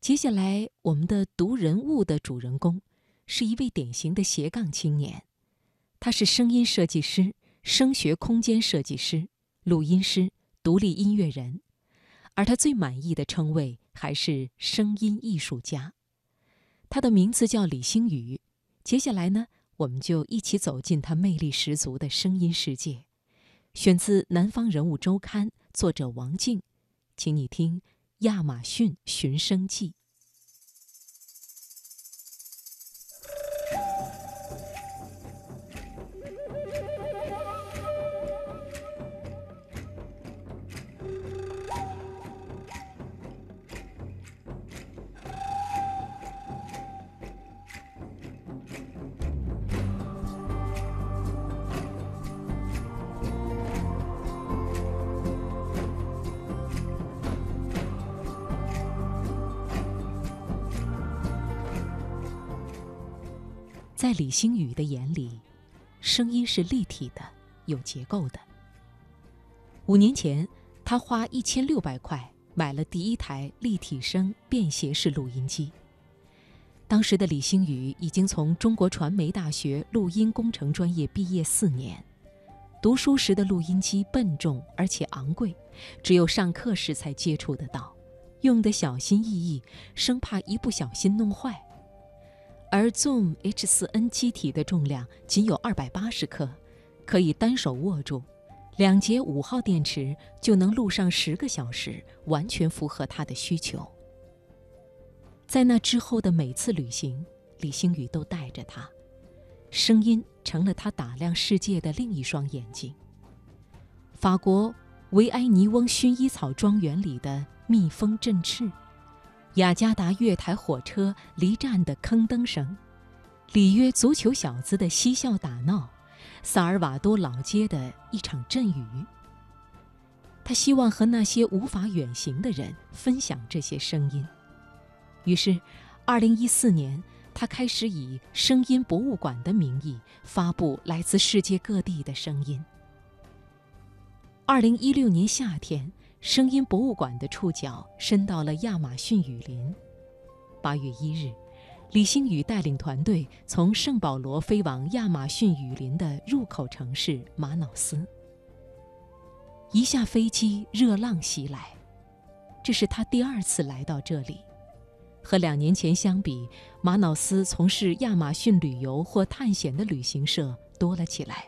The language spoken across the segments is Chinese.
接下来，我们的读人物的主人公是一位典型的斜杠青年，他是声音设计师、声学空间设计师、录音师、独立音乐人，而他最满意的称谓还是声音艺术家。他的名字叫李星宇。接下来呢，我们就一起走进他魅力十足的声音世界。选自《南方人物周刊》，作者王静，请你听。亚马逊寻生记。在李星宇的眼里，声音是立体的、有结构的。五年前，他花一千六百块买了第一台立体声便携式录音机。当时的李星宇已经从中国传媒大学录音工程专业毕业四年。读书时的录音机笨重而且昂贵，只有上课时才接触得到，用得小心翼翼，生怕一不小心弄坏。而 Zoom H4n 机体的重量仅有二百八十克，可以单手握住，两节五号电池就能录上十个小时，完全符合他的需求。在那之后的每次旅行，李星宇都带着它，声音成了他打量世界的另一双眼睛。法国维埃尼翁薰衣草庄园里的蜜蜂振翅。雅加达月台火车离站的坑灯声，里约足球小子的嬉笑打闹，萨尔瓦多老街的一场阵雨。他希望和那些无法远行的人分享这些声音。于是，二零一四年，他开始以“声音博物馆”的名义发布来自世界各地的声音。二零一六年夏天。声音博物馆的触角伸到了亚马逊雨林。八月一日，李星宇带领团队从圣保罗飞往亚马逊雨林的入口城市马瑙斯。一下飞机，热浪袭来，这是他第二次来到这里。和两年前相比，马瑙斯从事亚马逊旅游或探险的旅行社多了起来。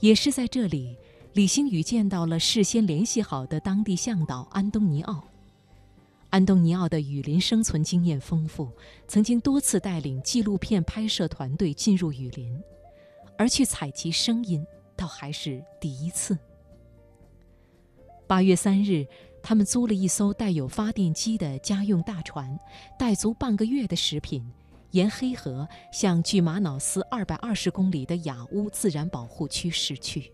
也是在这里。李星宇见到了事先联系好的当地向导安东尼奥。安东尼奥的雨林生存经验丰富，曾经多次带领纪录片拍摄团队进入雨林，而去采集声音倒还是第一次。八月三日，他们租了一艘带有发电机的家用大船，带足半个月的食品，沿黑河向距玛瑙斯二百二十公里的雅乌自然保护区驶去。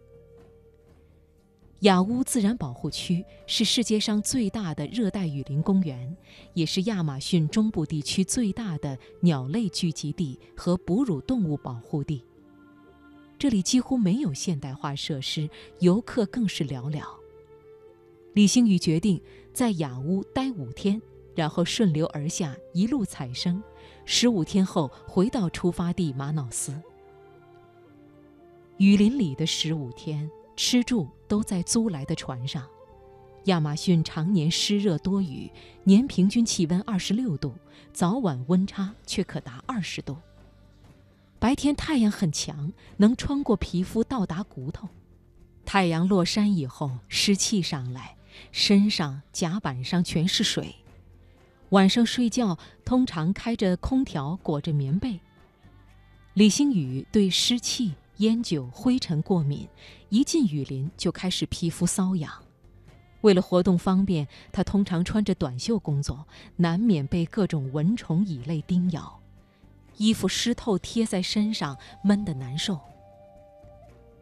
雅乌自然保护区是世界上最大的热带雨林公园，也是亚马逊中部地区最大的鸟类聚集地和哺乳动物保护地。这里几乎没有现代化设施，游客更是寥寥。李星宇决定在雅乌待五天，然后顺流而下，一路采生。十五天后回到出发地马瑙斯。雨林里的十五天。吃住都在租来的船上。亚马逊常年湿热多雨，年平均气温二十六度，早晚温差却可达二十度。白天太阳很强，能穿过皮肤到达骨头。太阳落山以后，湿气上来，身上、甲板上全是水。晚上睡觉通常开着空调，裹着棉被。李星宇对湿气。烟酒、灰尘过敏，一进雨林就开始皮肤瘙痒。为了活动方便，他通常穿着短袖工作，难免被各种蚊虫、蚁类叮咬。衣服湿透贴在身上，闷得难受。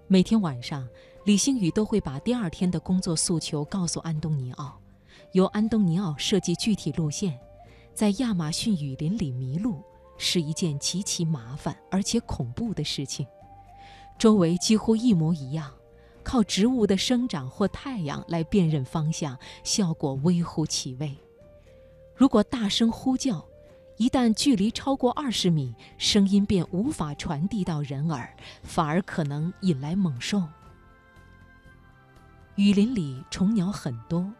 每天晚上，李星宇都会把第二天的工作诉求告诉安东尼奥，由安东尼奥设计具体路线。在亚马逊雨林里迷路是一件极其麻烦而且恐怖的事情。周围几乎一模一样，靠植物的生长或太阳来辨认方向，效果微乎其微。如果大声呼叫，一旦距离超过二十米，声音便无法传递到人耳，反而可能引来猛兽。雨林里虫鸟很多，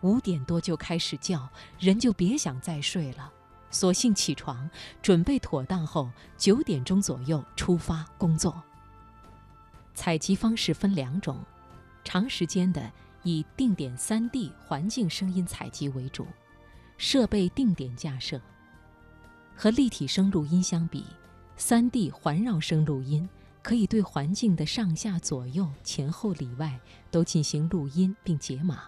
五点多就开始叫，人就别想再睡了，索性起床，准备妥当后，九点钟左右出发工作。采集方式分两种，长时间的以定点 3D 环境声音采集为主，设备定点架设。和立体声录音相比，3D 环绕声录音可以对环境的上下左右、前后里外都进行录音并解码。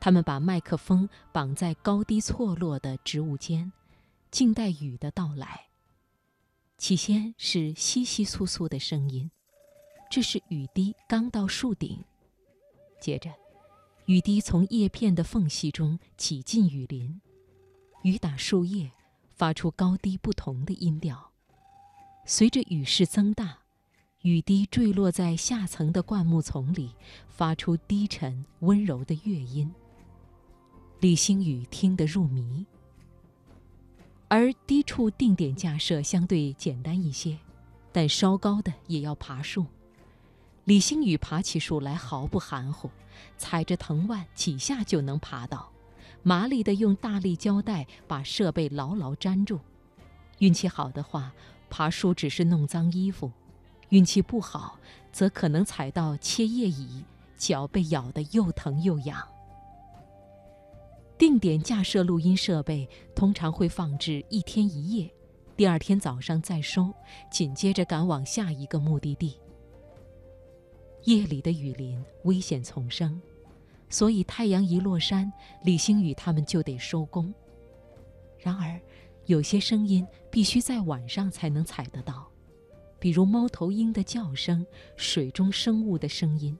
他们把麦克风绑在高低错落的植物间，静待雨的到来。起先是稀稀簌簌的声音。这是雨滴刚到树顶，接着，雨滴从叶片的缝隙中挤进雨林，雨打树叶，发出高低不同的音调。随着雨势增大，雨滴坠落在下层的灌木丛里，发出低沉温柔的乐音。李星宇听得入迷。而低处定点架设相对简单一些，但稍高的也要爬树。李星宇爬起树来毫不含糊，踩着藤蔓几下就能爬到，麻利地用大力胶带把设备牢牢粘住。运气好的话，爬树只是弄脏衣服；运气不好，则可能踩到切叶蚁，脚被咬得又疼又痒。定点架设录音设备通常会放置一天一夜，第二天早上再收，紧接着赶往下一个目的地。夜里的雨林危险丛生，所以太阳一落山，李星宇他们就得收工。然而，有些声音必须在晚上才能采得到，比如猫头鹰的叫声、水中生物的声音。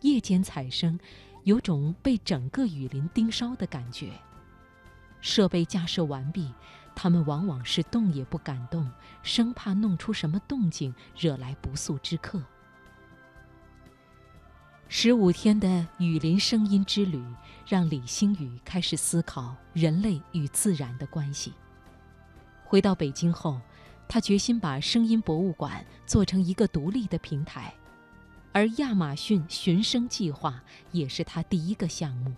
夜间采声，有种被整个雨林盯梢的感觉。设备架设完毕，他们往往是动也不敢动，生怕弄出什么动静，惹来不速之客。十五天的雨林声音之旅，让李星宇开始思考人类与自然的关系。回到北京后，他决心把声音博物馆做成一个独立的平台，而亚马逊寻声计划也是他第一个项目。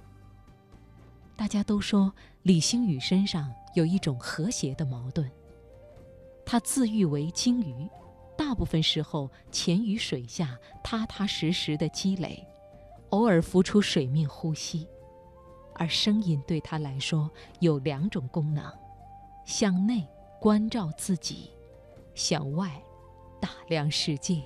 大家都说李星宇身上有一种和谐的矛盾，他自喻为鲸鱼。大部分时候潜于水下，踏踏实实的积累，偶尔浮出水面呼吸。而声音对他来说有两种功能：向内关照自己，向外打量世界。